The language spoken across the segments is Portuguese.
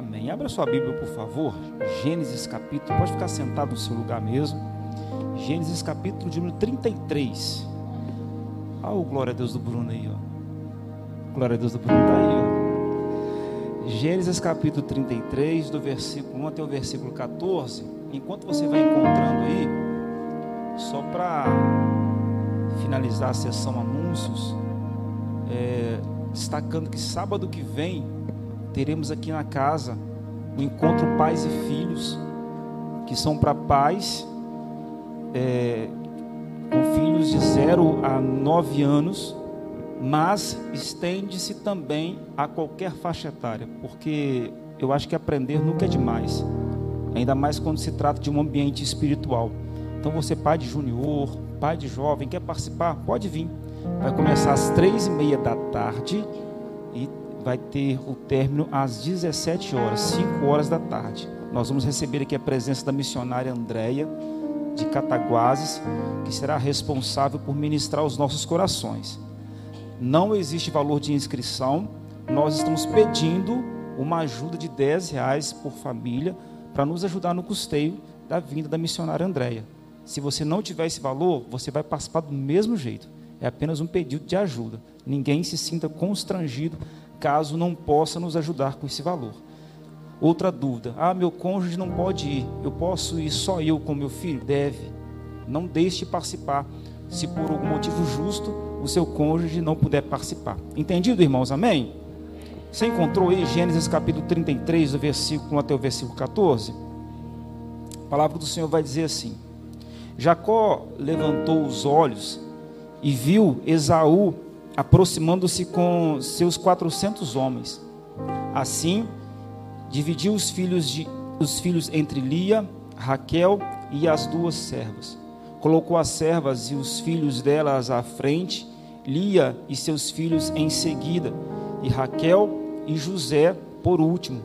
Amém. Abra sua Bíblia, por favor. Gênesis capítulo, pode ficar sentado no seu lugar mesmo. Gênesis capítulo de número 33. Olha o glória a Deus do Bruno aí, ó. Glória a Deus do Bruno tá aí, ó. Gênesis capítulo 33, do versículo 1 até o versículo 14. Enquanto você vai encontrando aí, só para finalizar a sessão anúncios, é, destacando que sábado que vem teremos aqui na casa o encontro pais e filhos, que são para pais é, com filhos de 0 a 9 anos, mas estende-se também a qualquer faixa etária, porque eu acho que aprender nunca é demais, ainda mais quando se trata de um ambiente espiritual. Então, você, pai de junior, pai de jovem, quer participar? Pode vir. Vai começar às três e meia da tarde e vai ter o término às 17 horas, 5 horas da tarde. Nós vamos receber aqui a presença da missionária Andréia de Cataguases, que será responsável por ministrar os nossos corações. Não existe valor de inscrição, nós estamos pedindo uma ajuda de 10 reais por família para nos ajudar no custeio da vinda da missionária Andréia. Se você não tiver esse valor, você vai participar do mesmo jeito. É apenas um pedido de ajuda. Ninguém se sinta constrangido caso não possa nos ajudar com esse valor. Outra dúvida: ah, meu cônjuge não pode ir, eu posso ir só eu com meu filho? Deve. Não deixe de participar, se por algum motivo justo o seu cônjuge não puder participar. Entendido, irmãos? Amém? Você encontrou aí Gênesis capítulo 33, do versículo 1 até o versículo 14? A palavra do Senhor vai dizer assim: Jacó levantou os olhos e viu Esaú aproximando-se com seus quatrocentos homens. Assim, dividiu os filhos, de, os filhos entre Lia, Raquel e as duas servas. Colocou as servas e os filhos delas à frente, Lia e seus filhos em seguida, e Raquel e José por último.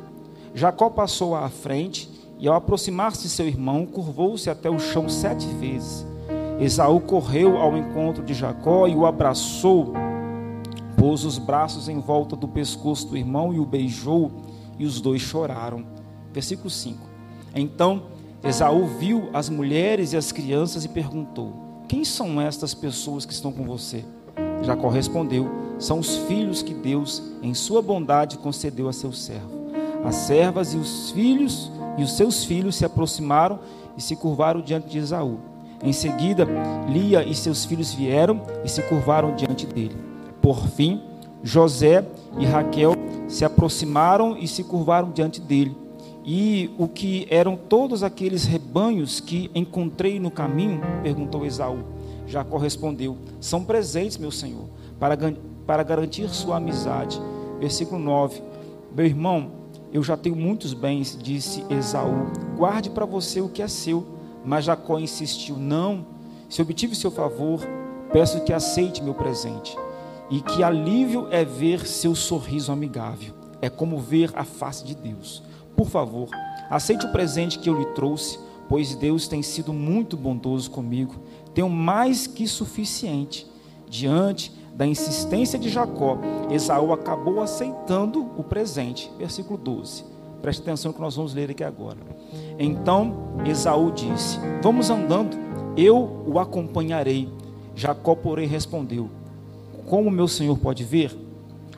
Jacó passou à frente e, ao aproximar-se seu irmão, curvou-se até o chão sete vezes Esaú correu ao encontro de Jacó e o abraçou, pôs os braços em volta do pescoço do irmão e o beijou, e os dois choraram. Versículo 5. Então Esaú viu as mulheres e as crianças e perguntou: Quem são estas pessoas que estão com você? Jacó respondeu: São os filhos que Deus, em sua bondade, concedeu a seu servo. As servas e os filhos e os seus filhos se aproximaram e se curvaram diante de Esaú. Em seguida, Lia e seus filhos vieram e se curvaram diante dele. Por fim, José e Raquel se aproximaram e se curvaram diante dele. E o que eram todos aqueles rebanhos que encontrei no caminho? perguntou Esaú. Jacó respondeu: São presentes, meu senhor, para, para garantir sua amizade. Versículo 9: Meu irmão, eu já tenho muitos bens, disse Esaú. Guarde para você o que é seu. Mas Jacó insistiu: Não, se obtive seu favor, peço que aceite meu presente. E que alívio é ver seu sorriso amigável. É como ver a face de Deus. Por favor, aceite o presente que eu lhe trouxe, pois Deus tem sido muito bondoso comigo. Tenho mais que suficiente. Diante da insistência de Jacó, Esaú acabou aceitando o presente. Versículo 12. Preste atenção que nós vamos ler aqui agora. Então Esaú disse: Vamos andando, eu o acompanharei. Jacó, porém, respondeu: Como meu senhor pode ver?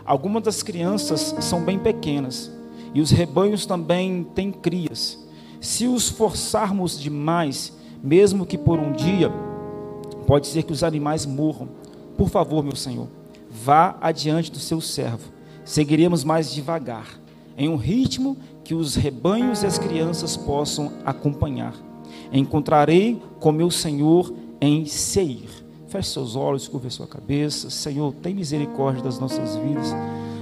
Algumas das crianças são bem pequenas, e os rebanhos também têm crias. Se os forçarmos demais, mesmo que por um dia, pode ser que os animais morram. Por favor, meu senhor, vá adiante do seu servo. Seguiremos mais devagar, em um ritmo que os rebanhos e as crianças possam acompanhar. Encontrarei com meu Senhor em Seir. Feche seus olhos, curva sua cabeça. Senhor, tem misericórdia das nossas vidas.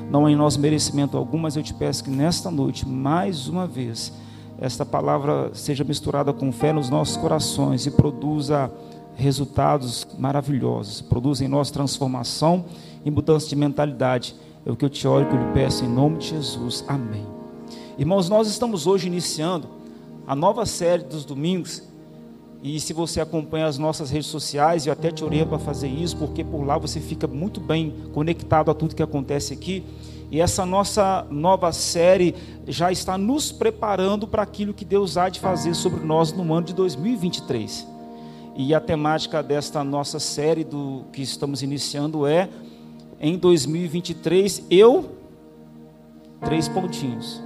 não em nosso merecimento algum, mas eu te peço que nesta noite, mais uma vez, esta palavra seja misturada com fé nos nossos corações e produza resultados maravilhosos, produza em nós transformação e mudança de mentalidade. É o que eu te oro e lhe peço em nome de Jesus. Amém. Irmãos, nós estamos hoje iniciando a nova série dos domingos. E se você acompanha as nossas redes sociais, eu até te oriento para fazer isso, porque por lá você fica muito bem conectado a tudo que acontece aqui. E essa nossa nova série já está nos preparando para aquilo que Deus há de fazer sobre nós no ano de 2023. E a temática desta nossa série do que estamos iniciando é em 2023 eu três pontinhos.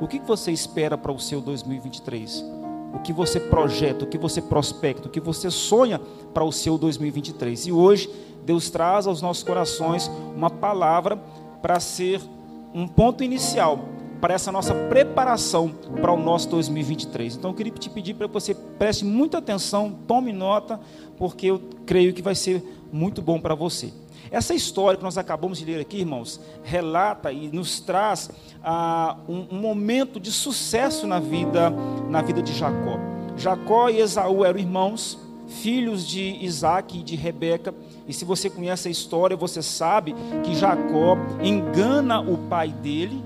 O que você espera para o seu 2023? O que você projeta, o que você prospecta, o que você sonha para o seu 2023? E hoje Deus traz aos nossos corações uma palavra para ser um ponto inicial para essa nossa preparação para o nosso 2023. Então eu queria te pedir para que você preste muita atenção, tome nota, porque eu creio que vai ser muito bom para você. Essa história que nós acabamos de ler aqui, irmãos, relata e nos traz ah, um, um, momento de sucesso na vida, na vida de Jacó. Jacó e Esaú eram irmãos, filhos de Isaac e de Rebeca. E se você conhece a história, você sabe que Jacó engana o pai dele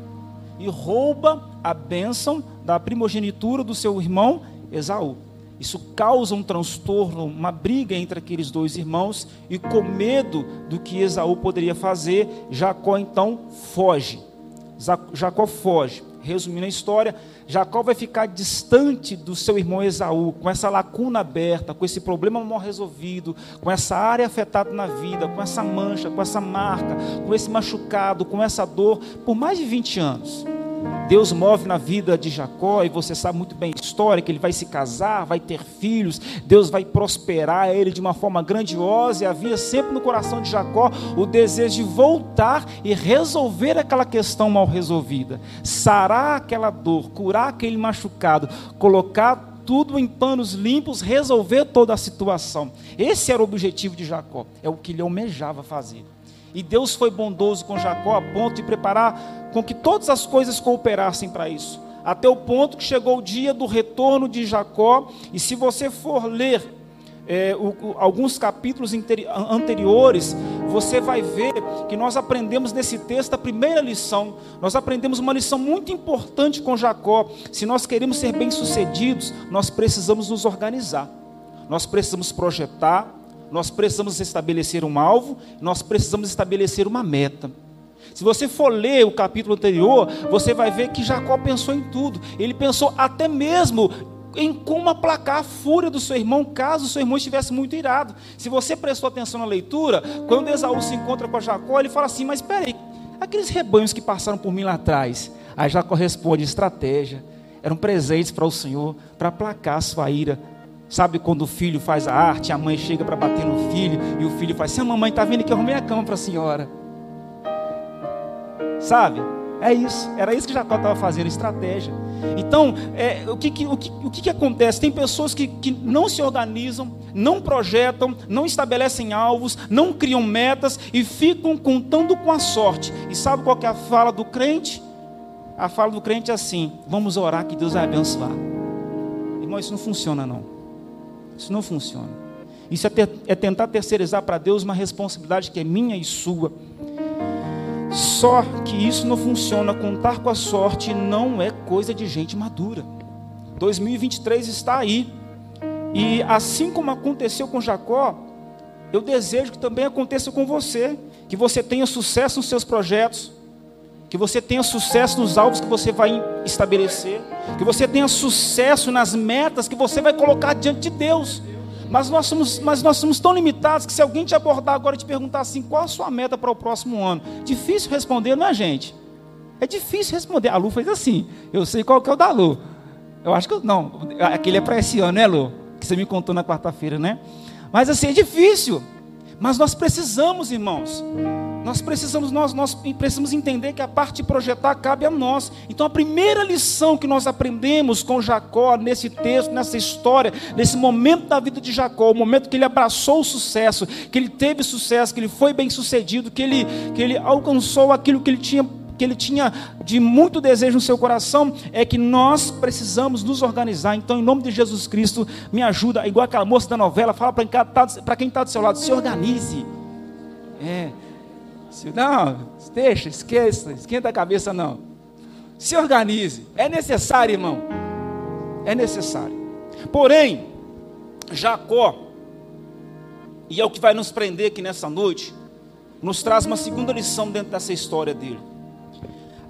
e rouba a bênção da primogenitura do seu irmão Esaú. Isso causa um transtorno, uma briga entre aqueles dois irmãos, e com medo do que Esaú poderia fazer, Jacó então foge. Jacó foge. Resumindo a história, Jacó vai ficar distante do seu irmão Esaú, com essa lacuna aberta, com esse problema mal resolvido, com essa área afetada na vida, com essa mancha, com essa marca, com esse machucado, com essa dor, por mais de 20 anos. Deus move na vida de Jacó, e você sabe muito bem a história: que ele vai se casar, vai ter filhos, Deus vai prosperar ele de uma forma grandiosa, e havia sempre no coração de Jacó o desejo de voltar e resolver aquela questão mal resolvida, sarar aquela dor, curar aquele machucado, colocar tudo em panos limpos, resolver toda a situação. Esse era o objetivo de Jacó, é o que ele almejava fazer. E Deus foi bondoso com Jacó a ponto de preparar com que todas as coisas cooperassem para isso. Até o ponto que chegou o dia do retorno de Jacó. E se você for ler é, o, o, alguns capítulos anteriores, você vai ver que nós aprendemos nesse texto a primeira lição. Nós aprendemos uma lição muito importante com Jacó. Se nós queremos ser bem-sucedidos, nós precisamos nos organizar. Nós precisamos projetar, nós precisamos estabelecer um alvo, nós precisamos estabelecer uma meta. Se você for ler o capítulo anterior, você vai ver que Jacó pensou em tudo. Ele pensou até mesmo em como aplacar a fúria do seu irmão, caso o seu irmão estivesse muito irado. Se você prestou atenção na leitura, quando Esaú se encontra com Jacó, ele fala assim: Mas espera aí, aqueles rebanhos que passaram por mim lá atrás. Aí Jacó responde: Estratégia, eram presentes para o Senhor, para aplacar a sua ira. Sabe quando o filho faz a arte, a mãe chega para bater no filho e o filho faz: Se a mamãe está vendo que eu arrumei a cama para a senhora. Sabe? É isso. Era isso que Jacó estava fazendo, estratégia. Então, é, o, que, o, que, o que, que acontece? Tem pessoas que, que não se organizam, não projetam, não estabelecem alvos, não criam metas e ficam contando com a sorte. E sabe qual que é a fala do crente? A fala do crente é assim: vamos orar que Deus vai abençoar. Irmão, isso não funciona não. Isso não funciona. Isso é, ter, é tentar terceirizar para Deus uma responsabilidade que é minha e sua. Só que isso não funciona. Contar com a sorte não é coisa de gente madura. 2023 está aí. E assim como aconteceu com Jacó, eu desejo que também aconteça com você. Que você tenha sucesso nos seus projetos. Que você tenha sucesso nos alvos que você vai estabelecer que você tenha sucesso nas metas que você vai colocar diante de Deus. Mas nós somos, mas nós somos tão limitados que se alguém te abordar agora e te perguntar assim, qual a sua meta para o próximo ano? Difícil responder, não é, gente? É difícil responder. A Lu fez assim. Eu sei qual que é o da Lu. Eu acho que não, aquele é para esse ano, né, Lu? Que você me contou na quarta-feira, né? Mas assim, é difícil. Mas nós precisamos, irmãos. Nós precisamos, nós, nós precisamos entender que a parte de projetar cabe a nós. Então a primeira lição que nós aprendemos com Jacó nesse texto, nessa história, nesse momento da vida de Jacó, o momento que ele abraçou o sucesso, que ele teve sucesso, que ele foi bem sucedido, que ele, que ele alcançou aquilo que ele tinha que ele tinha de muito desejo no seu coração é que nós precisamos nos organizar. Então, em nome de Jesus Cristo, me ajuda, igual aquela moça da novela, fala para quem está do seu lado, se organize. É. Não, deixa, esqueça, esquenta a cabeça não. Se organize. É necessário, irmão. É necessário. Porém, Jacó, e é o que vai nos prender aqui nessa noite, nos traz uma segunda lição dentro dessa história dele.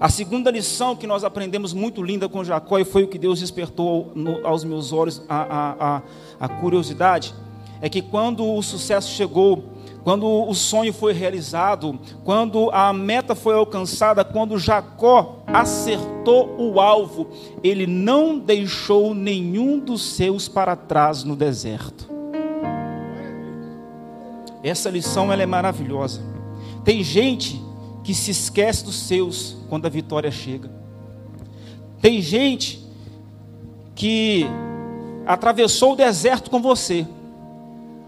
A segunda lição que nós aprendemos muito linda com Jacó, e foi o que Deus despertou aos meus olhos a, a, a curiosidade, é que quando o sucesso chegou, quando o sonho foi realizado, quando a meta foi alcançada, quando Jacó acertou o alvo, ele não deixou nenhum dos seus para trás no deserto. Essa lição ela é maravilhosa. Tem gente que se esquece dos seus quando a vitória chega. Tem gente que atravessou o deserto com você,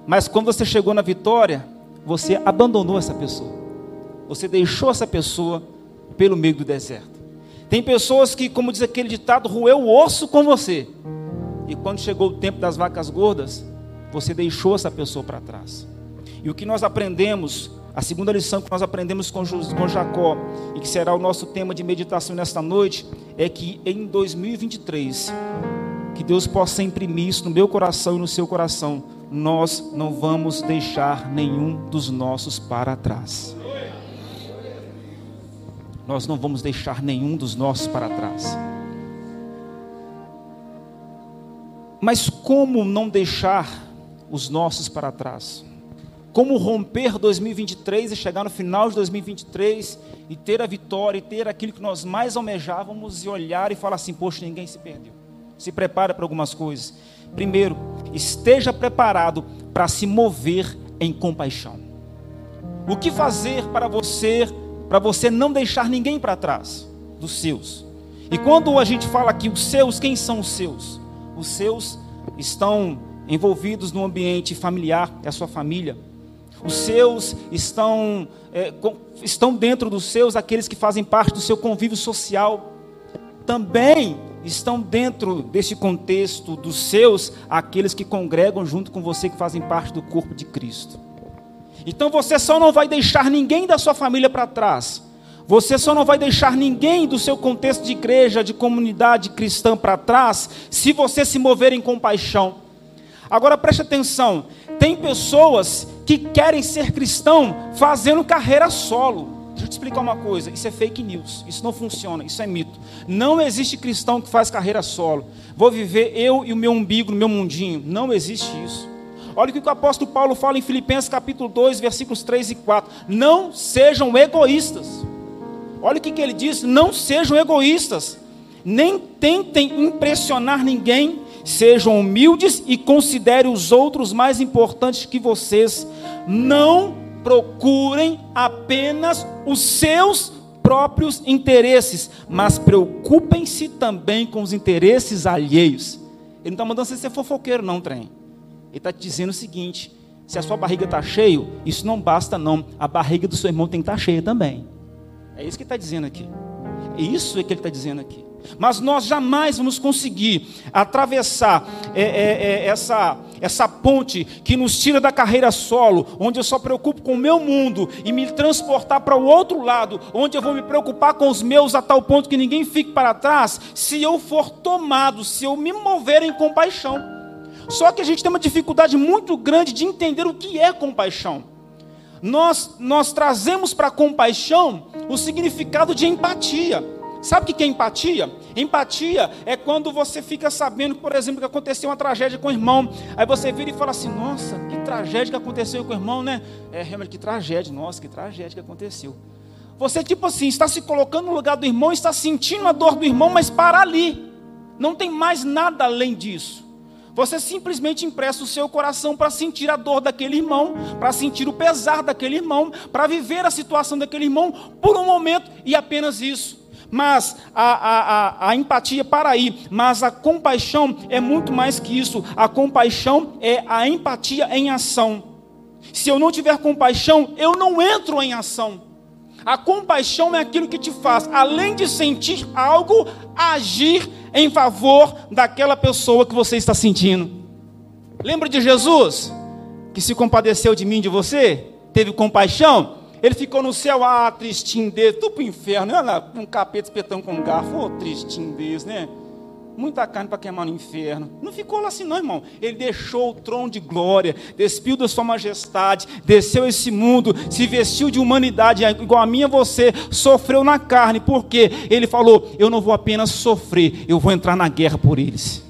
mas quando você chegou na vitória, você abandonou essa pessoa. Você deixou essa pessoa pelo meio do deserto. Tem pessoas que, como diz aquele ditado, roeu o osso com você. E quando chegou o tempo das vacas gordas, você deixou essa pessoa para trás. E o que nós aprendemos, a segunda lição que nós aprendemos com, com Jacó, e que será o nosso tema de meditação nesta noite, é que em 2023, que Deus possa imprimir isso no meu coração e no seu coração, nós não vamos deixar nenhum dos nossos para trás. Nós não vamos deixar nenhum dos nossos para trás. Mas como não deixar os nossos para trás? Como romper 2023 e chegar no final de 2023 e ter a vitória e ter aquilo que nós mais almejávamos e olhar e falar assim: poxa, ninguém se perdeu. Se prepara para algumas coisas. Primeiro, esteja preparado para se mover em compaixão. O que fazer para você, para você não deixar ninguém para trás dos seus? E quando a gente fala aqui os seus, quem são os seus? Os seus estão envolvidos no ambiente familiar, é a sua família. Os seus estão, é, com, estão dentro dos seus aqueles que fazem parte do seu convívio social. Também estão dentro desse contexto dos seus aqueles que congregam junto com você, que fazem parte do corpo de Cristo. Então você só não vai deixar ninguém da sua família para trás. Você só não vai deixar ninguém do seu contexto de igreja, de comunidade cristã para trás, se você se mover em compaixão. Agora preste atenção: tem pessoas que querem ser cristão fazendo carreira solo. Deixa eu te explicar uma coisa: isso é fake news, isso não funciona, isso é mito. Não existe cristão que faz carreira solo. Vou viver eu e o meu umbigo no meu mundinho. Não existe isso. Olha o que o apóstolo Paulo fala em Filipenses capítulo 2, versículos 3 e 4. Não sejam egoístas. Olha o que, que ele diz: não sejam egoístas, nem tentem impressionar ninguém, sejam humildes e considerem os outros mais importantes que vocês. Não procurem apenas os seus próprios interesses, mas preocupem-se também com os interesses alheios. Ele não está mandando você ser fofoqueiro, não, trem. Ele está te dizendo o seguinte: se a sua barriga está cheia, isso não basta, não. A barriga do seu irmão tem que estar tá cheia também. É isso que ele está dizendo aqui. É isso que ele está dizendo aqui. Mas nós jamais vamos conseguir atravessar é, é, é, essa, essa ponte que nos tira da carreira solo, onde eu só preocupo com o meu mundo, e me transportar para o outro lado, onde eu vou me preocupar com os meus a tal ponto que ninguém fique para trás, se eu for tomado, se eu me mover em compaixão. Só que a gente tem uma dificuldade muito grande de entender o que é compaixão. Nós, nós trazemos para compaixão o significado de empatia. Sabe o que é empatia? Empatia é quando você fica sabendo, por exemplo, que aconteceu uma tragédia com o irmão. Aí você vira e fala assim: Nossa, que tragédia que aconteceu com o irmão, né? É, realmente, que tragédia, nossa, que tragédia que aconteceu. Você, tipo assim, está se colocando no lugar do irmão, está sentindo a dor do irmão, mas para ali. Não tem mais nada além disso. Você simplesmente empresta o seu coração para sentir a dor daquele irmão, para sentir o pesar daquele irmão, para viver a situação daquele irmão por um momento e apenas isso mas a, a, a, a, empatia para aí, mas a compaixão é muito mais que isso. A compaixão é a empatia em ação. Se eu não tiver compaixão, eu não entro em ação. A compaixão é aquilo que te faz, além de sentir algo, agir em favor daquela pessoa que você está sentindo. Lembra de Jesus, que se compadeceu de mim, de você? Teve compaixão? Ele ficou no céu, ah, tristinho desse, tudo para o inferno, olha lá, um capeta espetando com um garfo, oh, tristinho desse, né? muita carne para queimar no inferno. Não ficou lá assim, não, irmão. Ele deixou o trono de glória, despiu da sua majestade, desceu esse mundo, se vestiu de humanidade, igual a minha você, sofreu na carne, porque ele falou: Eu não vou apenas sofrer, eu vou entrar na guerra por eles.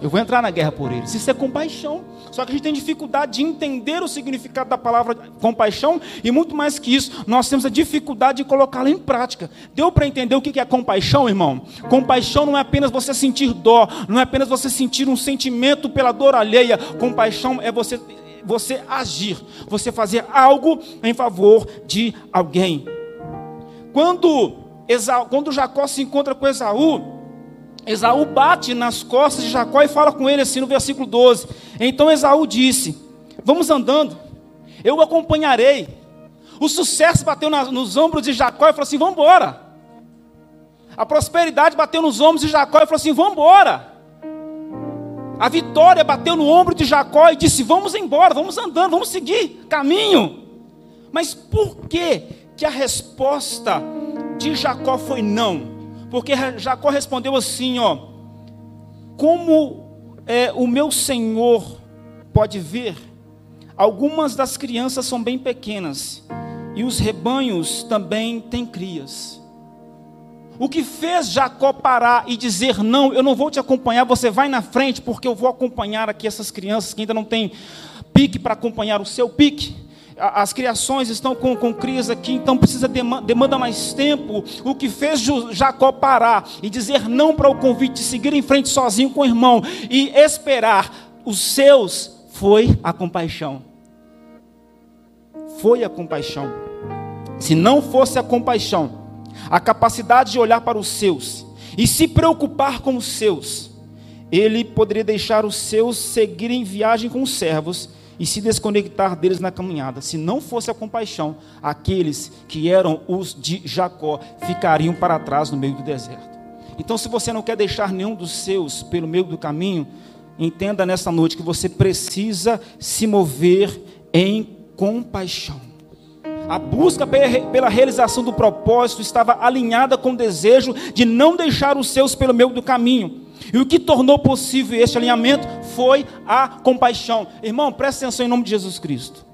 Eu vou entrar na guerra por eles. Isso é compaixão. Só que a gente tem dificuldade de entender o significado da palavra compaixão e muito mais que isso, nós temos a dificuldade de colocá-la em prática. Deu para entender o que é compaixão, irmão? Compaixão não é apenas você sentir dó, não é apenas você sentir um sentimento pela dor alheia. Compaixão é você você agir, você fazer algo em favor de alguém. Quando quando Jacó se encontra com Esaú, Esaú bate nas costas de Jacó e fala com ele assim no versículo 12. Então Esaú disse: Vamos andando, eu o acompanharei. O sucesso bateu na, nos ombros de Jacó e falou assim: Vamos embora. A prosperidade bateu nos ombros de Jacó e falou assim: Vamos embora. A vitória bateu no ombro de Jacó e disse: Vamos embora, vamos andando, vamos seguir caminho. Mas por que que a resposta de Jacó foi não? Porque Jacó respondeu assim: ó, como é, o meu senhor pode ver, algumas das crianças são bem pequenas, e os rebanhos também têm crias. O que fez Jacó parar e dizer: Não, eu não vou te acompanhar, você vai na frente, porque eu vou acompanhar aqui essas crianças que ainda não têm pique para acompanhar o seu pique as criações estão com, com crias aqui, então precisa demanda mais tempo. O que fez Jacó parar e dizer não para o convite de seguir em frente sozinho com o irmão e esperar os seus foi a compaixão. Foi a compaixão. Se não fosse a compaixão, a capacidade de olhar para os seus e se preocupar com os seus, ele poderia deixar os seus seguirem viagem com os servos e se desconectar deles na caminhada. Se não fosse a compaixão, aqueles que eram os de Jacó ficariam para trás no meio do deserto. Então, se você não quer deixar nenhum dos seus pelo meio do caminho, entenda nessa noite que você precisa se mover em compaixão. A busca pela realização do propósito estava alinhada com o desejo de não deixar os seus pelo meio do caminho. E o que tornou possível este alinhamento foi a compaixão. Irmão, preste atenção em nome de Jesus Cristo.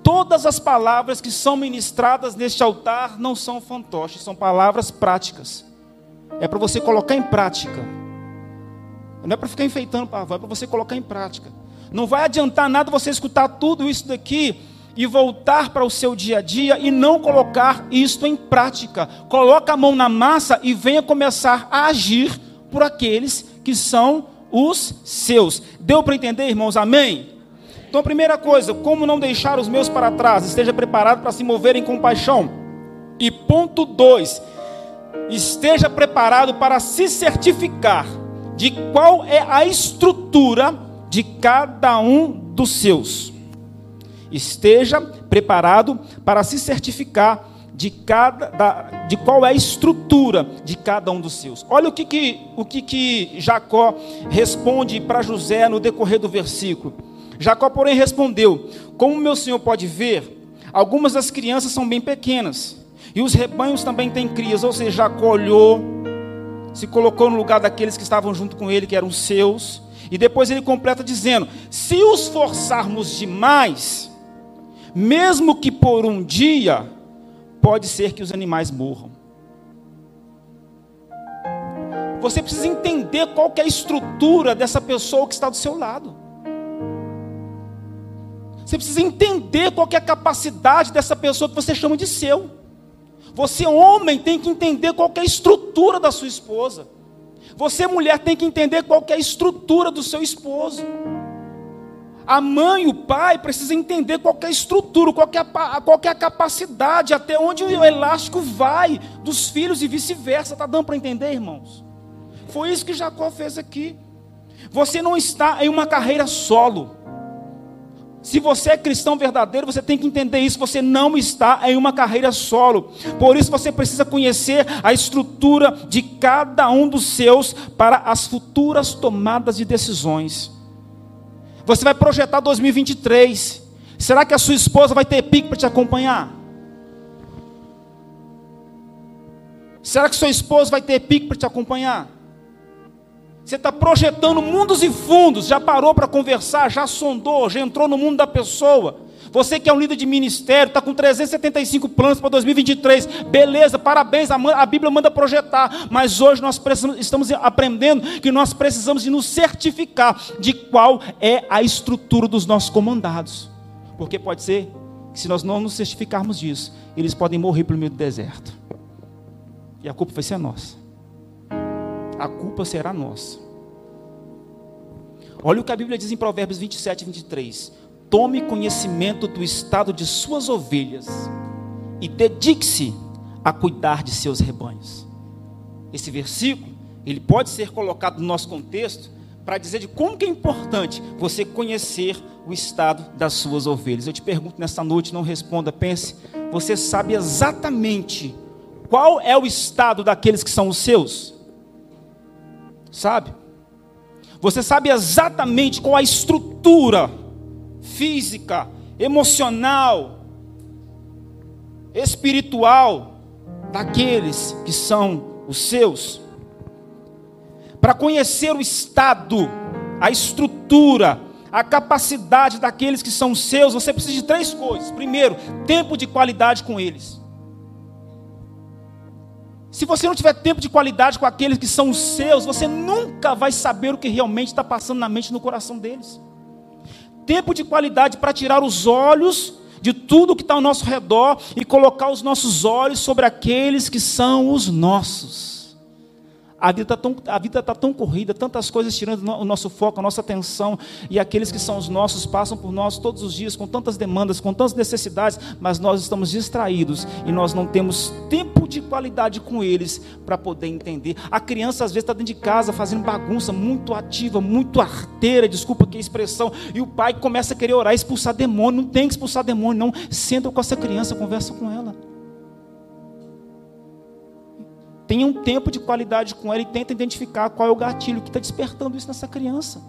Todas as palavras que são ministradas neste altar não são fantoches, são palavras práticas. É para você colocar em prática. Não é para ficar enfeitando pavão, é para você colocar em prática. Não vai adiantar nada você escutar tudo isso daqui e voltar para o seu dia a dia e não colocar isto em prática. Coloca a mão na massa e venha começar a agir por aqueles que são os seus. Deu para entender, irmãos? Amém? Então, primeira coisa, como não deixar os meus para trás? Esteja preparado para se mover em compaixão. E ponto 2, esteja preparado para se certificar de qual é a estrutura de cada um dos seus. Esteja preparado para se certificar de cada da, de qual é a estrutura de cada um dos seus. Olha o que, que o que, que Jacó responde para José no decorrer do versículo. Jacó, porém, respondeu: Como meu senhor pode ver, algumas das crianças são bem pequenas, e os rebanhos também têm crias. Ou seja, Jacó olhou, se colocou no lugar daqueles que estavam junto com ele, que eram seus, e depois ele completa dizendo: Se os forçarmos demais, mesmo que por um dia, pode ser que os animais morram. Você precisa entender qual é a estrutura dessa pessoa que está do seu lado. Você precisa entender qual é a capacidade dessa pessoa que você chama de seu. Você, homem, tem que entender qual é a estrutura da sua esposa. Você, mulher, tem que entender qual é a estrutura do seu esposo. A mãe, o pai, precisa entender qual é a estrutura, qual é a, qual é a capacidade, até onde o elástico vai dos filhos e vice-versa. Está dando para entender, irmãos? Foi isso que Jacó fez aqui. Você não está em uma carreira solo. Se você é cristão verdadeiro, você tem que entender isso. Você não está em uma carreira solo. Por isso você precisa conhecer a estrutura de cada um dos seus para as futuras tomadas de decisões. Você vai projetar 2023. Será que a sua esposa vai ter pique para te acompanhar? Será que sua esposa vai ter pique para te acompanhar? Você está projetando mundos e fundos, já parou para conversar, já sondou, já entrou no mundo da pessoa. Você que é um líder de ministério, está com 375 planos para 2023. Beleza, parabéns, a, Bíblia manda projetar. Mas hoje nós estamos aprendendo que nós precisamos de nos certificar de qual é a estrutura dos nossos comandados. Porque pode ser que se nós não nos certificarmos disso, eles podem morrer pelo meio do deserto. E a culpa vai ser nossa a culpa será nossa. Olha o que a Bíblia diz em Provérbios 27 e 23. Tome conhecimento do estado de suas ovelhas e dedique-se a cuidar de seus rebanhos. Esse versículo, ele pode ser colocado no nosso contexto para dizer de como que é importante você conhecer o estado das suas ovelhas. Eu te pergunto nessa noite, não responda, pense, você sabe exatamente qual é o estado daqueles que são os seus? Sabe? Você sabe exatamente qual a estrutura física, emocional, espiritual daqueles que são os seus. Para conhecer o estado, a estrutura, a capacidade daqueles que são seus, você precisa de três coisas. Primeiro, tempo de qualidade com eles. Se você não tiver tempo de qualidade com aqueles que são os seus, você nunca vai saber o que realmente está passando na mente e no coração deles. Tempo de qualidade para tirar os olhos de tudo que está ao nosso redor e colocar os nossos olhos sobre aqueles que são os nossos. A vida está tão, vida tá tão corrida, tantas coisas tirando o nosso foco, a nossa atenção, e aqueles que são os nossos passam por nós todos os dias com tantas demandas, com tantas necessidades, mas nós estamos distraídos e nós não temos tempo de qualidade com eles para poder entender. A criança às vezes está dentro de casa fazendo bagunça, muito ativa, muito arteira, desculpa que expressão, e o pai começa a querer orar, expulsar demônio. Não tem que expulsar demônio, não. Senta com essa criança, conversa com ela. Tenha um tempo de qualidade com ela e tenta identificar qual é o gatilho que está despertando isso nessa criança.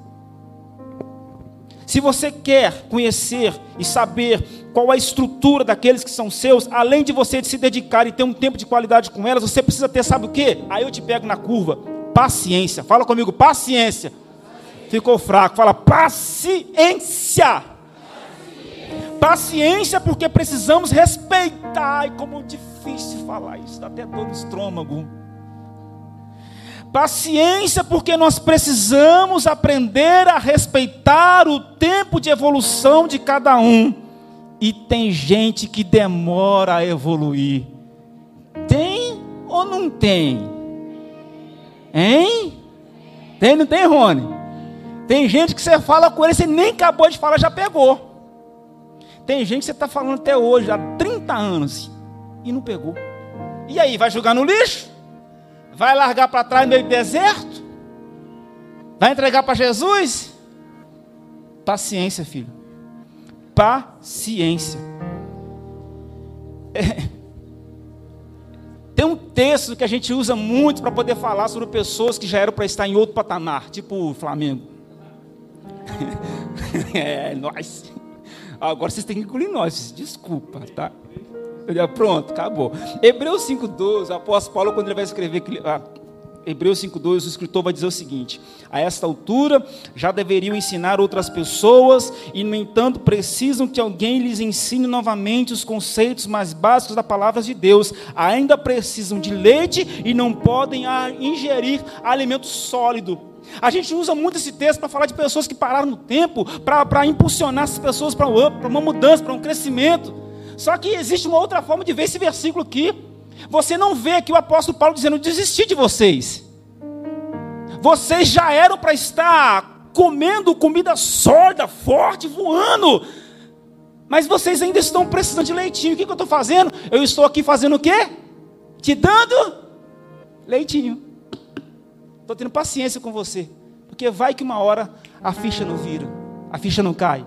Se você quer conhecer e saber qual a estrutura daqueles que são seus, além de você se dedicar e ter um tempo de qualidade com elas, você precisa ter, sabe o que? Aí eu te pego na curva. Paciência. Fala comigo, paciência. Ficou fraco. Fala, paciência. Paciência, porque precisamos respeitar. E como difícil falar isso, dá até no estômago. Paciência, porque nós precisamos aprender a respeitar o tempo de evolução de cada um. E tem gente que demora a evoluir. Tem ou não tem? Hein? Tem, não tem, Rony? Tem gente que você fala com ele, você nem acabou de falar, já pegou. Tem gente que você está falando até hoje, há 30 anos, e não pegou. E aí, vai jogar no lixo? Vai largar para trás no meio do deserto? Vai entregar para Jesus? Paciência, filho. Paciência. É. Tem um texto que a gente usa muito para poder falar sobre pessoas que já eram para estar em outro patamar, tipo o Flamengo. é, nós. Agora vocês têm que incluir nós, desculpa, tá? Pronto, acabou. Hebreus 5,12, o apóstolo Paulo, quando ele vai escrever ah, Hebreus 5,2, o escritor vai dizer o seguinte: a esta altura já deveriam ensinar outras pessoas, e no entanto precisam que alguém lhes ensine novamente os conceitos mais básicos da palavra de Deus. Ainda precisam de leite e não podem ingerir alimento sólido. A gente usa muito esse texto para falar de pessoas que pararam no tempo, para impulsionar essas pessoas para uma mudança, para um crescimento. Só que existe uma outra forma de ver esse versículo aqui. Você não vê aqui o apóstolo Paulo dizendo: desisti de vocês. Vocês já eram para estar comendo comida sólida, forte, voando. Mas vocês ainda estão precisando de leitinho. O que, que eu estou fazendo? Eu estou aqui fazendo o quê? Te dando leitinho. Estou tendo paciência com você. Porque vai que uma hora a ficha não vira, a ficha não cai.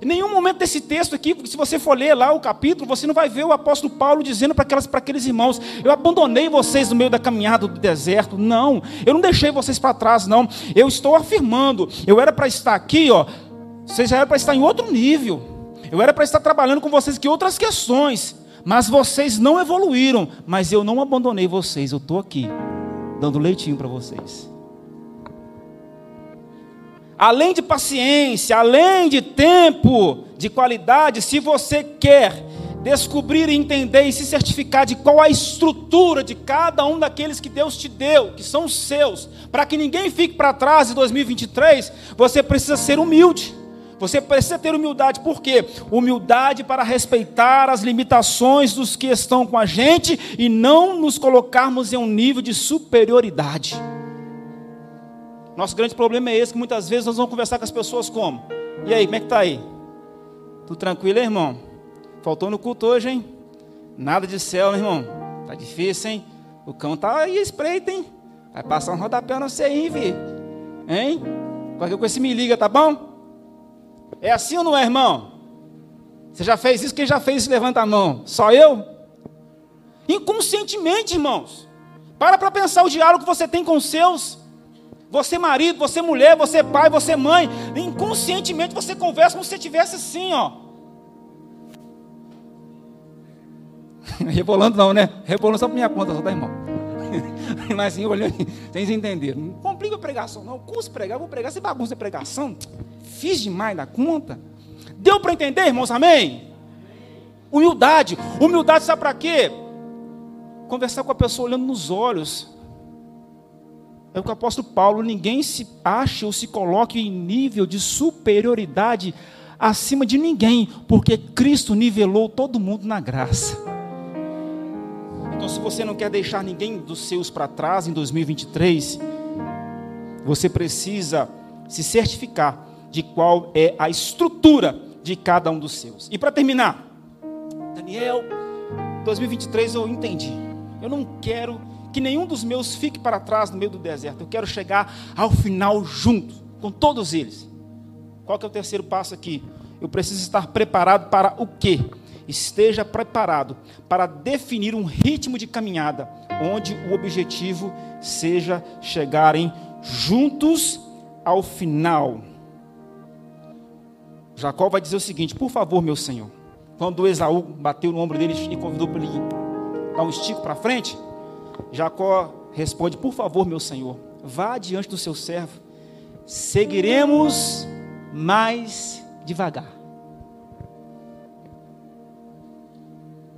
Em nenhum momento desse texto aqui, se você for ler lá o capítulo, você não vai ver o apóstolo Paulo dizendo para aqueles irmãos: Eu abandonei vocês no meio da caminhada do deserto. Não, eu não deixei vocês para trás, não. Eu estou afirmando, eu era para estar aqui, ó. Vocês já eram para estar em outro nível. Eu era para estar trabalhando com vocês que outras questões. Mas vocês não evoluíram. Mas eu não abandonei vocês. Eu estou aqui, dando leitinho para vocês além de paciência, além de tempo, de qualidade, se você quer descobrir, entender e se certificar de qual a estrutura de cada um daqueles que Deus te deu, que são seus, para que ninguém fique para trás em 2023, você precisa ser humilde. Você precisa ter humildade, por quê? Humildade para respeitar as limitações dos que estão com a gente e não nos colocarmos em um nível de superioridade. Nosso grande problema é esse, que muitas vezes nós vamos conversar com as pessoas como? E aí, como é que está aí? Tudo tranquilo, irmão? Faltou no culto hoje, hein? Nada de céu, irmão. Tá difícil, hein? O cão tá aí espreito, hein? Vai passar um rodapé no você aí, vi. Hein? Qualquer coisa me liga, tá bom? É assim ou não é, irmão? Você já fez isso? Quem já fez isso, levanta a mão. Só eu? Inconscientemente, irmãos. Para para pensar o diálogo que você tem com os seus. Você marido, você mulher, você pai, você mãe, inconscientemente você conversa como se você estivesse assim, ó. Rebolando não, né? Rebolando só para minha conta, só tá, irmão. Mas assim, olhando, vocês entenderam. Não complica a pregação, não. Curso pregar, vou pregar, você bagunça a pregação. Fiz demais da conta. Deu para entender, irmãos? Amém? Humildade. Humildade sabe para quê? Conversar com a pessoa olhando nos olhos. É o que o apóstolo Paulo, ninguém se acha ou se coloque em nível de superioridade acima de ninguém, porque Cristo nivelou todo mundo na graça. Então, se você não quer deixar ninguém dos seus para trás em 2023, você precisa se certificar de qual é a estrutura de cada um dos seus. E para terminar, Daniel, 2023 eu entendi. Eu não quero que nenhum dos meus fique para trás no meio do deserto. Eu quero chegar ao final junto com todos eles. Qual que é o terceiro passo aqui? Eu preciso estar preparado para o quê? Esteja preparado para definir um ritmo de caminhada onde o objetivo seja chegarem juntos ao final. Jacó vai dizer o seguinte: Por favor, meu senhor. Quando Esaú bateu no ombro dele e convidou para ele dar um estico para frente, Jacó responde: Por favor, meu senhor, vá diante do seu servo, seguiremos mais devagar.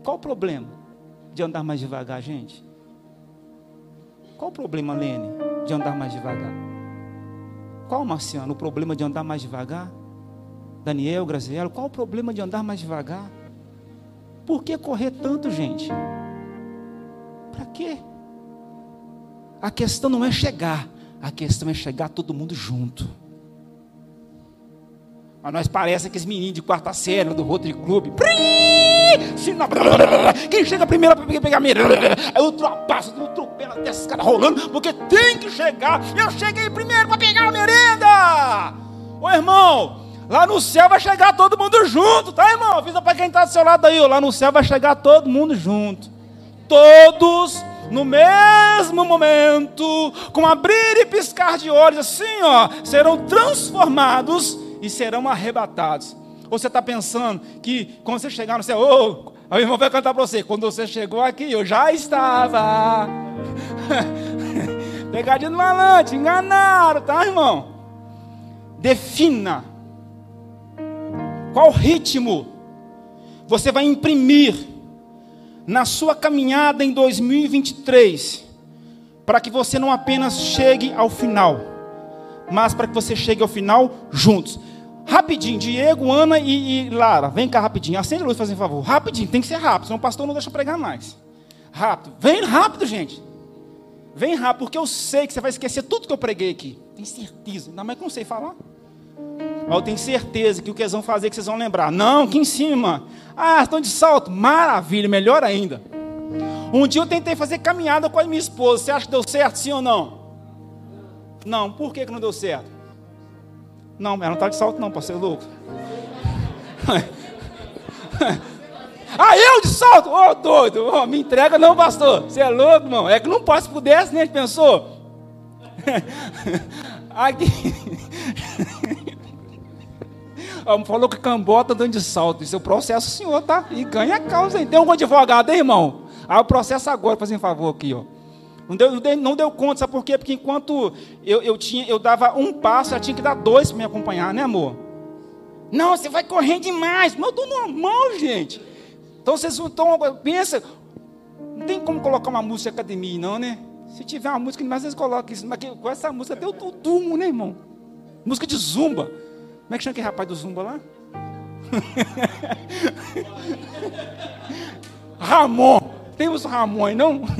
Qual o problema de andar mais devagar, gente? Qual o problema, Lene, de andar mais devagar? Qual, Marciano, o problema de andar mais devagar? Daniel, Grazielo, qual o problema de andar mais devagar? Por que correr tanto, gente? Para quê? A questão não é chegar, a questão é chegar todo mundo junto. Mas nós parece aqueles meninos de quarta série do Rotary Club. Quem chega primeiro para pegar a merenda, aí ultrapassa, atropela até esses caras rolando, porque tem que chegar. Eu cheguei primeiro para pegar a merenda. Ô irmão, lá no céu vai chegar todo mundo junto, tá irmão? Avisa para quem está do seu lado aí, ó. lá no céu vai chegar todo mundo junto. Todos no mesmo momento, com abrir e piscar de olhos, assim, ó, serão transformados e serão arrebatados. Ou você está pensando que quando você chegar no céu, oh, o irmão vai cantar para você, quando você chegou aqui, eu já estava. Pegadinha no malante, enganaram, tá, irmão? Defina qual ritmo você vai imprimir na sua caminhada em 2023, para que você não apenas chegue ao final, mas para que você chegue ao final juntos. Rapidinho, Diego, Ana e, e Lara, vem cá rapidinho. Acende a luz, fazendo favor. Rapidinho, tem que ser rápido, senão o pastor não deixa pregar mais. Rápido, vem rápido, gente. Vem rápido, porque eu sei que você vai esquecer tudo que eu preguei aqui. Tem certeza, ainda mais que não sei falar. Mas eu tenho certeza que o que eles vão fazer que vocês vão lembrar. Não, que em cima. Ah, estão de salto. Maravilha, melhor ainda. Um dia eu tentei fazer caminhada com a minha esposa. Você acha que deu certo, sim ou não? Não, por que, que não deu certo? Não, ela não está de salto, não, para ser louco. Ah, eu de salto? Ô, oh, doido, oh, me entrega não, pastor. Você é louco, irmão. É que não posso se pudesse, né? Pensou? Aqui. Falou que cambota andando de salto. Isso é o processo, senhor, tá? E ganha a causa. Hein? Tem um advogado aí, irmão? Ah, o processo agora, fazendo um favor aqui, ó. Não deu, não deu conta, sabe por quê? Porque enquanto eu, eu, tinha, eu dava um passo, ela tinha que dar dois para me acompanhar, né, amor? Não, você vai correr demais. Mas eu estou normal, gente. Então vocês estão. Pensa, não tem como colocar uma música de academia, não, né? Se tiver uma música, mais vezes coloca isso. Mas com essa música deu o durmo, né, irmão? Música de zumba. Como é que chama aquele rapaz do zumba lá? Ramon. Temos Ramon, não?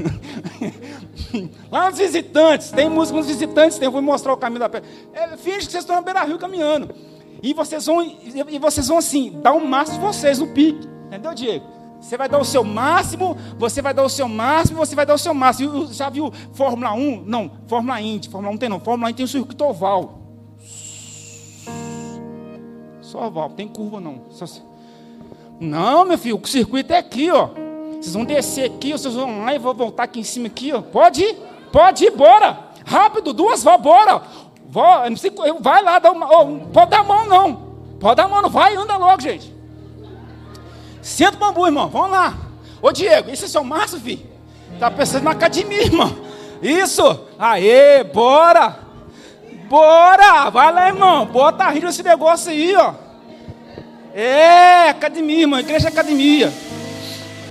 Lá nos visitantes, tem música nos visitantes, tem, eu vou mostrar o caminho da pedra. É, finge que vocês estão na beira-rio caminhando. E vocês vão, e vocês vão assim, dar o máximo de vocês no pique. Entendeu, Diego? Você vai dar o seu máximo, você vai dar o seu máximo, você vai dar o seu máximo. Já viu Fórmula 1? Não, Fórmula Indy. Fórmula 1 tem não. Fórmula 1 tem o circuito oval. Só oval, tem curva não. Só... Não, meu filho, o circuito é aqui, ó. Vocês vão descer aqui, vocês vão lá e vão voltar aqui em cima aqui, ó. Pode ir, pode ir, bora. Rápido, duas, vó, bora. Vó, vai lá, dá uma, pode dar a mão não. Pode dar a mão, não vai, anda logo, gente. Senta o bambu, irmão, vamos lá. Ô Diego, isso é seu maço, filho? Tá pensando na academia, irmão. Isso, aê, bora. Bora, vai lá, irmão. Bota a rir nesse negócio aí, ó. É, academia, irmão, igreja é academia.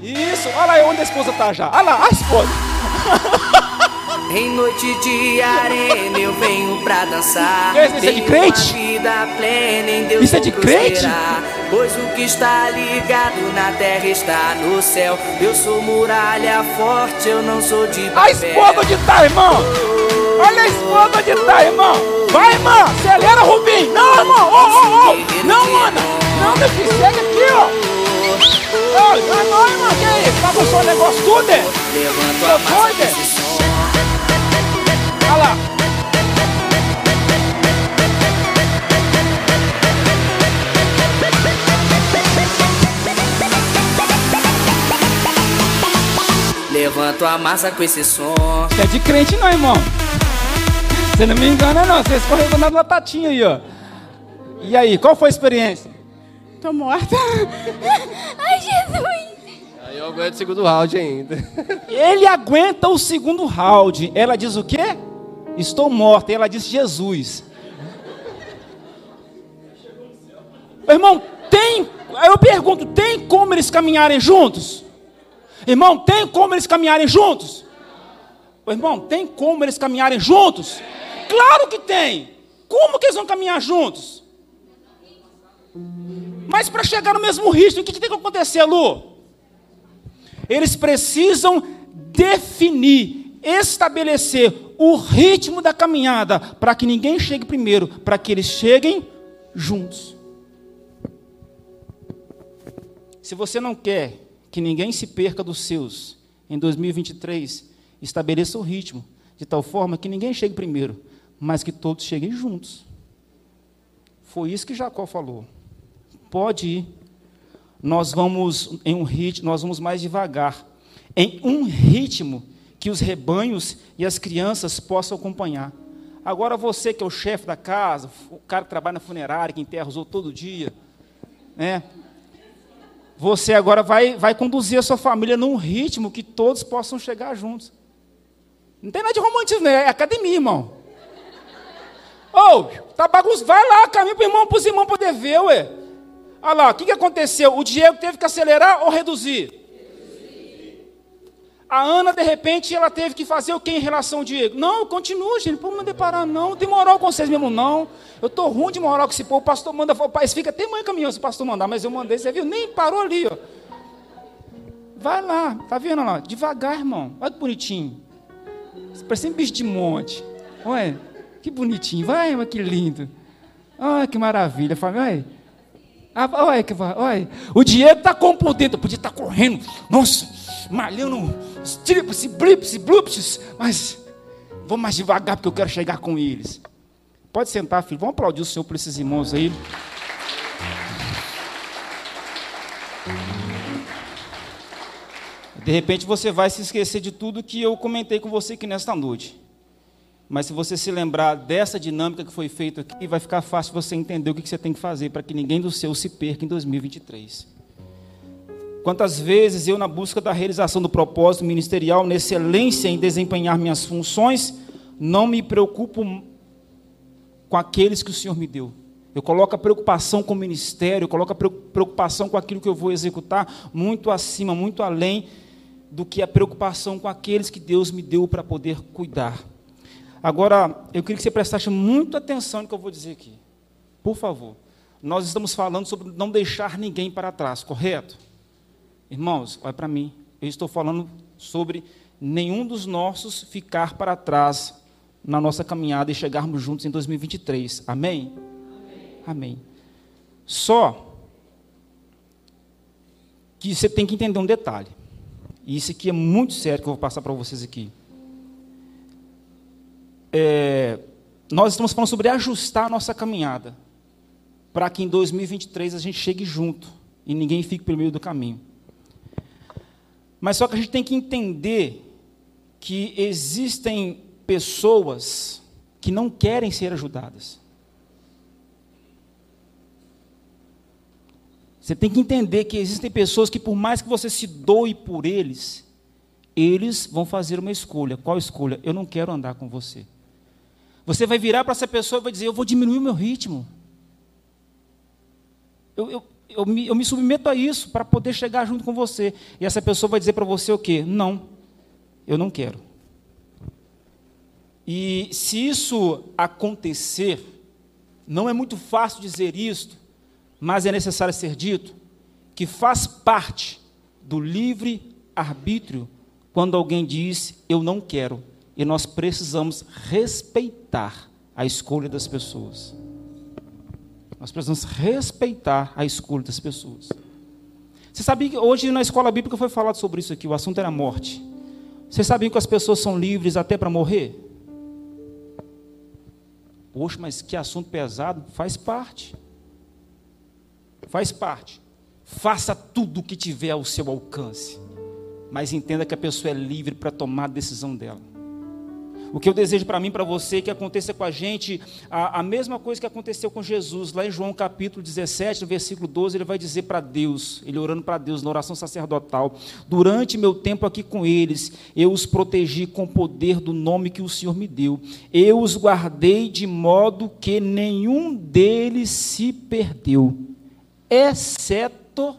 Isso, olha lá onde a esposa tá já. Olha lá, a esposa. Em noite de arena eu venho pra dançar. Isso é de crente? Isso é de crente? Pois o que está ligado na terra está no céu. Eu sou muralha forte, eu não sou de papel. A esposa de tá, irmão. Olha a esposa de tá, irmão. Vai, irmão. Acelera, Rubim. Não, irmão. Oh, oh, oh. Não, mano. Não, meu filho. Chega aqui, ó. Não é nóis, mano, que é isso? Bagunçou o negócio tudo, é? Levanta a massa desse som. Olha lá. Levanto a massa com esse som. Você é de crente não, irmão. Você não me engana não, você escorregou na batatinha aí, ó. E aí, qual foi a experiência? Tô morta. Ai, Jesus. Aí eu aguento o segundo round ainda. Ele aguenta o segundo round. Ela diz o quê? Estou morta. E ela diz Jesus. Irmão, tem. Eu pergunto, tem como eles caminharem juntos? Irmão, tem como eles caminharem juntos? Irmão, tem como eles caminharem juntos? Claro que tem. Como que eles vão caminhar juntos? Mas para chegar no mesmo ritmo, o que, que tem que acontecer, Lu? Eles precisam definir, estabelecer o ritmo da caminhada para que ninguém chegue primeiro, para que eles cheguem juntos. Se você não quer que ninguém se perca dos seus em 2023, estabeleça o ritmo de tal forma que ninguém chegue primeiro, mas que todos cheguem juntos. Foi isso que Jacó falou. Pode ir. Nós vamos em um ritmo, nós vamos mais devagar, em um ritmo que os rebanhos e as crianças possam acompanhar. Agora você que é o chefe da casa, o cara que trabalha na funerária, que enterra os outros todo dia, né? Você agora vai, vai conduzir a sua família num ritmo que todos possam chegar juntos. Não tem nada de romantismo, né? é academia, irmão. Ô, oh, tá bagunçado, vai lá, caminho para irmão, para os irmãos poder ver, ué. Olha lá, o que, que aconteceu? O Diego teve que acelerar ou reduzir? A Ana, de repente, ela teve que fazer o que em relação ao Diego? Não, continua, gente. Não pode parar, não. Tem moral com vocês mesmo, não. Eu estou ruim de moral com esse povo. O pastor manda. O pai fica até mãe caminhão se o pastor mandar, mas eu mandei, você viu? Nem parou ali, ó. Vai lá, tá vendo lá? Devagar, irmão. Olha que bonitinho. Parece um bicho de monte. Olha, que bonitinho. Vai, mas que lindo. Ai, que maravilha. Falei, ai. Olha, que olha. O Diego tá como por dentro, podia estar tá correndo. Nossa, malhando tríplice, blips, blups, mas vou mais devagar porque eu quero chegar com eles. Pode sentar, filho. Vamos aplaudir o Senhor por esses irmãos aí. De repente você vai se esquecer de tudo que eu comentei com você aqui nesta noite. Mas se você se lembrar dessa dinâmica que foi feita aqui, vai ficar fácil você entender o que você tem que fazer para que ninguém do seu se perca em 2023. Quantas vezes eu, na busca da realização do propósito ministerial, na excelência em desempenhar minhas funções, não me preocupo com aqueles que o Senhor me deu. Eu coloco a preocupação com o ministério, eu coloco a preocupação com aquilo que eu vou executar muito acima, muito além do que a preocupação com aqueles que Deus me deu para poder cuidar. Agora, eu queria que você prestasse muita atenção no que eu vou dizer aqui. Por favor. Nós estamos falando sobre não deixar ninguém para trás, correto? Irmãos, olha para mim. Eu estou falando sobre nenhum dos nossos ficar para trás na nossa caminhada e chegarmos juntos em 2023. Amém? Amém. Amém. Só que você tem que entender um detalhe. E isso aqui é muito sério que eu vou passar para vocês aqui é, nós estamos falando sobre ajustar a nossa caminhada, para que em 2023 a gente chegue junto e ninguém fique pelo meio do caminho. Mas só que a gente tem que entender que existem pessoas que não querem ser ajudadas. Você tem que entender que existem pessoas que, por mais que você se doe por eles, eles vão fazer uma escolha. Qual escolha? Eu não quero andar com você. Você vai virar para essa pessoa e vai dizer: Eu vou diminuir o meu ritmo. Eu, eu, eu, me, eu me submeto a isso para poder chegar junto com você. E essa pessoa vai dizer para você o quê? Não, eu não quero. E se isso acontecer, não é muito fácil dizer isto, mas é necessário ser dito, que faz parte do livre arbítrio quando alguém diz eu não quero e nós precisamos respeitar a escolha das pessoas. Nós precisamos respeitar a escolha das pessoas. Você sabia que hoje na escola bíblica foi falado sobre isso aqui, o assunto era morte. Você sabia que as pessoas são livres até para morrer? Poxa, mas que assunto pesado, faz parte. Faz parte. Faça tudo o que tiver ao seu alcance. Mas entenda que a pessoa é livre para tomar a decisão dela. O que eu desejo para mim, para você, que aconteça com a gente a, a, mesma coisa que aconteceu com Jesus, lá em João capítulo 17, no versículo 12, ele vai dizer para Deus, ele orando para Deus na oração sacerdotal: Durante meu tempo aqui com eles, eu os protegi com o poder do nome que o Senhor me deu. Eu os guardei de modo que nenhum deles se perdeu, exceto,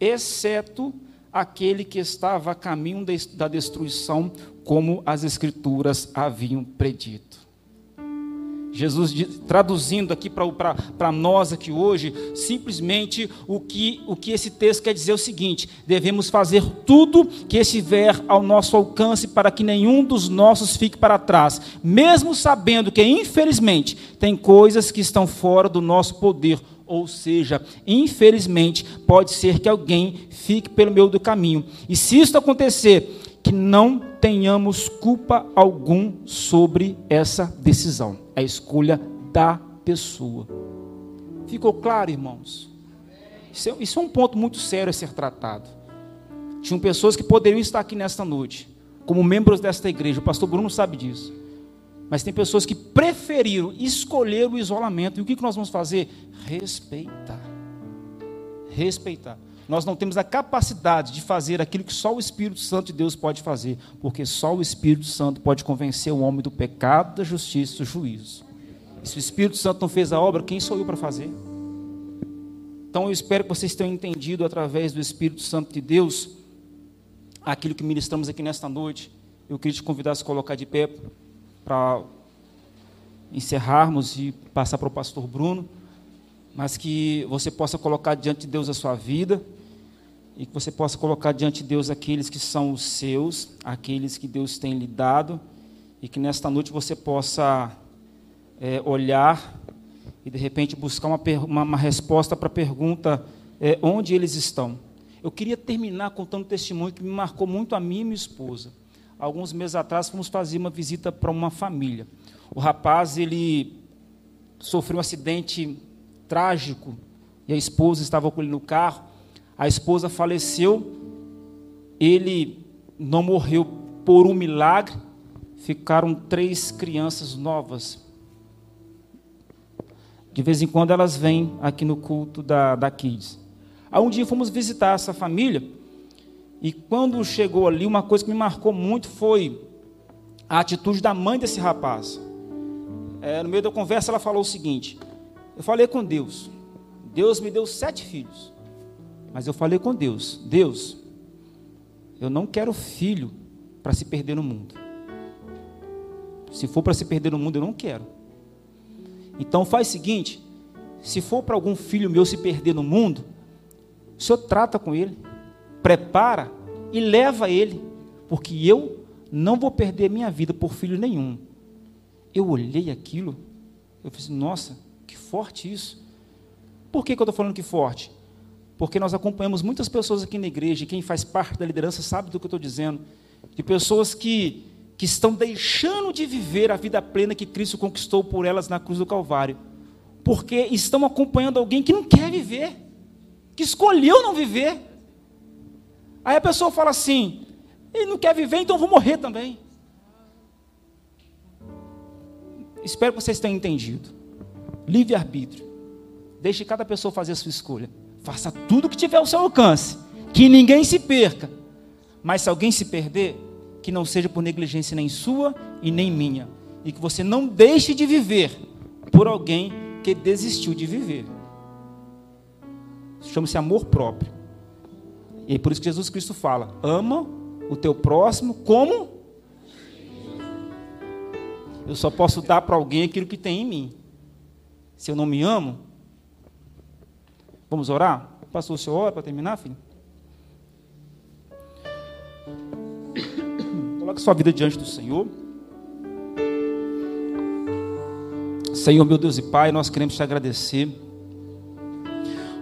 exceto aquele que estava a caminho da destruição, como as Escrituras haviam predito. Jesus traduzindo aqui para nós aqui hoje, simplesmente o que, o que esse texto quer dizer é o seguinte: devemos fazer tudo que estiver ao nosso alcance para que nenhum dos nossos fique para trás, mesmo sabendo que, infelizmente, tem coisas que estão fora do nosso poder ou seja, infelizmente, pode ser que alguém fique pelo meio do caminho. E se isso acontecer, que não tenhamos culpa algum sobre essa decisão. A escolha da pessoa. Ficou claro, irmãos? Isso é, isso é um ponto muito sério a ser tratado. Tinham pessoas que poderiam estar aqui nesta noite, como membros desta igreja. O pastor Bruno sabe disso mas tem pessoas que preferiram escolher o isolamento. E o que nós vamos fazer? Respeitar. Respeitar. Nós não temos a capacidade de fazer aquilo que só o Espírito Santo de Deus pode fazer, porque só o Espírito Santo pode convencer o homem do pecado, da justiça e do juízo. E se o Espírito Santo não fez a obra, quem sou eu para fazer? Então eu espero que vocês tenham entendido através do Espírito Santo de Deus aquilo que ministramos aqui nesta noite. Eu queria te convidar a se colocar de pé para encerrarmos e passar para o pastor Bruno, mas que você possa colocar diante de Deus a sua vida e que você possa colocar diante de Deus aqueles que são os seus, aqueles que Deus tem lhe dado, e que nesta noite você possa é, olhar e de repente buscar uma, uma, uma resposta para a pergunta é, onde eles estão. Eu queria terminar contando um testemunho que me marcou muito a mim e minha esposa alguns meses atrás, fomos fazer uma visita para uma família. O rapaz, ele sofreu um acidente trágico e a esposa estava com ele no carro. A esposa faleceu ele não morreu por um milagre, ficaram três crianças novas. De vez em quando elas vêm aqui no culto da, da Kids. Aí um dia fomos visitar essa família, e quando chegou ali, uma coisa que me marcou muito foi a atitude da mãe desse rapaz. É, no meio da conversa, ela falou o seguinte: Eu falei com Deus, Deus me deu sete filhos, mas eu falei com Deus: Deus, eu não quero filho para se perder no mundo. Se for para se perder no mundo, eu não quero. Então faz o seguinte: se for para algum filho meu se perder no mundo, o senhor trata com ele, prepara e leva ele, porque eu não vou perder minha vida por filho nenhum. Eu olhei aquilo, eu falei, assim, nossa, que forte isso. Por que, que eu estou falando que forte? Porque nós acompanhamos muitas pessoas aqui na igreja, e quem faz parte da liderança sabe do que eu estou dizendo, de pessoas que, que estão deixando de viver a vida plena que Cristo conquistou por elas na cruz do Calvário, porque estão acompanhando alguém que não quer viver, que escolheu não viver. Aí a pessoa fala assim: ele não quer viver, então eu vou morrer também. Espero que vocês tenham entendido. Livre-arbítrio. Deixe cada pessoa fazer a sua escolha. Faça tudo que tiver ao seu alcance. Que ninguém se perca. Mas se alguém se perder, que não seja por negligência nem sua e nem minha. E que você não deixe de viver por alguém que desistiu de viver. Chama-se amor próprio. E é por isso que Jesus Cristo fala: ama o teu próximo como eu só posso dar para alguém aquilo que tem em mim. Se eu não me amo, vamos orar? Pastor, o senhor ora para terminar, filho? Coloque sua vida diante do Senhor. Senhor, meu Deus e Pai, nós queremos te agradecer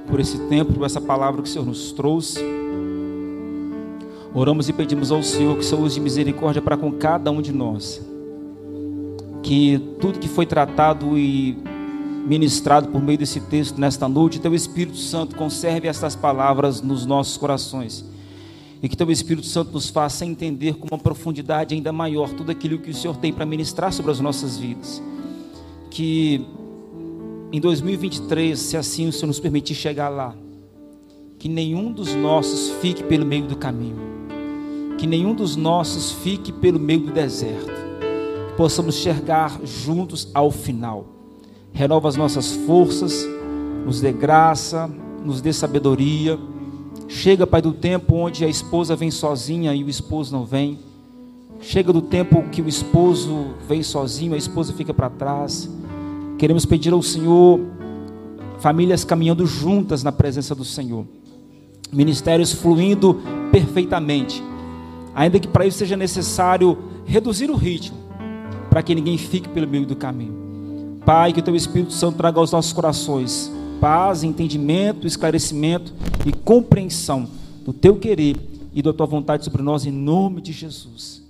por esse tempo, por essa palavra que o Senhor nos trouxe. Oramos e pedimos ao Senhor que o Senhor use misericórdia para com cada um de nós. Que tudo que foi tratado e ministrado por meio desse texto nesta noite, Teu Espírito Santo conserve estas palavras nos nossos corações. E que Teu Espírito Santo nos faça entender com uma profundidade ainda maior tudo aquilo que o Senhor tem para ministrar sobre as nossas vidas. Que em 2023, se assim o Senhor nos permitir chegar lá, que nenhum dos nossos fique pelo meio do caminho que nenhum dos nossos fique pelo meio do deserto, que possamos chegar juntos ao final. Renova as nossas forças, nos dê graça, nos dê sabedoria. Chega, Pai, do tempo onde a esposa vem sozinha e o esposo não vem. Chega do tempo que o esposo vem sozinho, a esposa fica para trás. Queremos pedir ao Senhor famílias caminhando juntas na presença do Senhor, ministérios fluindo perfeitamente ainda que para isso seja necessário reduzir o ritmo, para que ninguém fique pelo meio do caminho. Pai, que o teu Espírito Santo traga aos nossos corações paz, entendimento, esclarecimento e compreensão do teu querer e da tua vontade sobre nós, em nome de Jesus.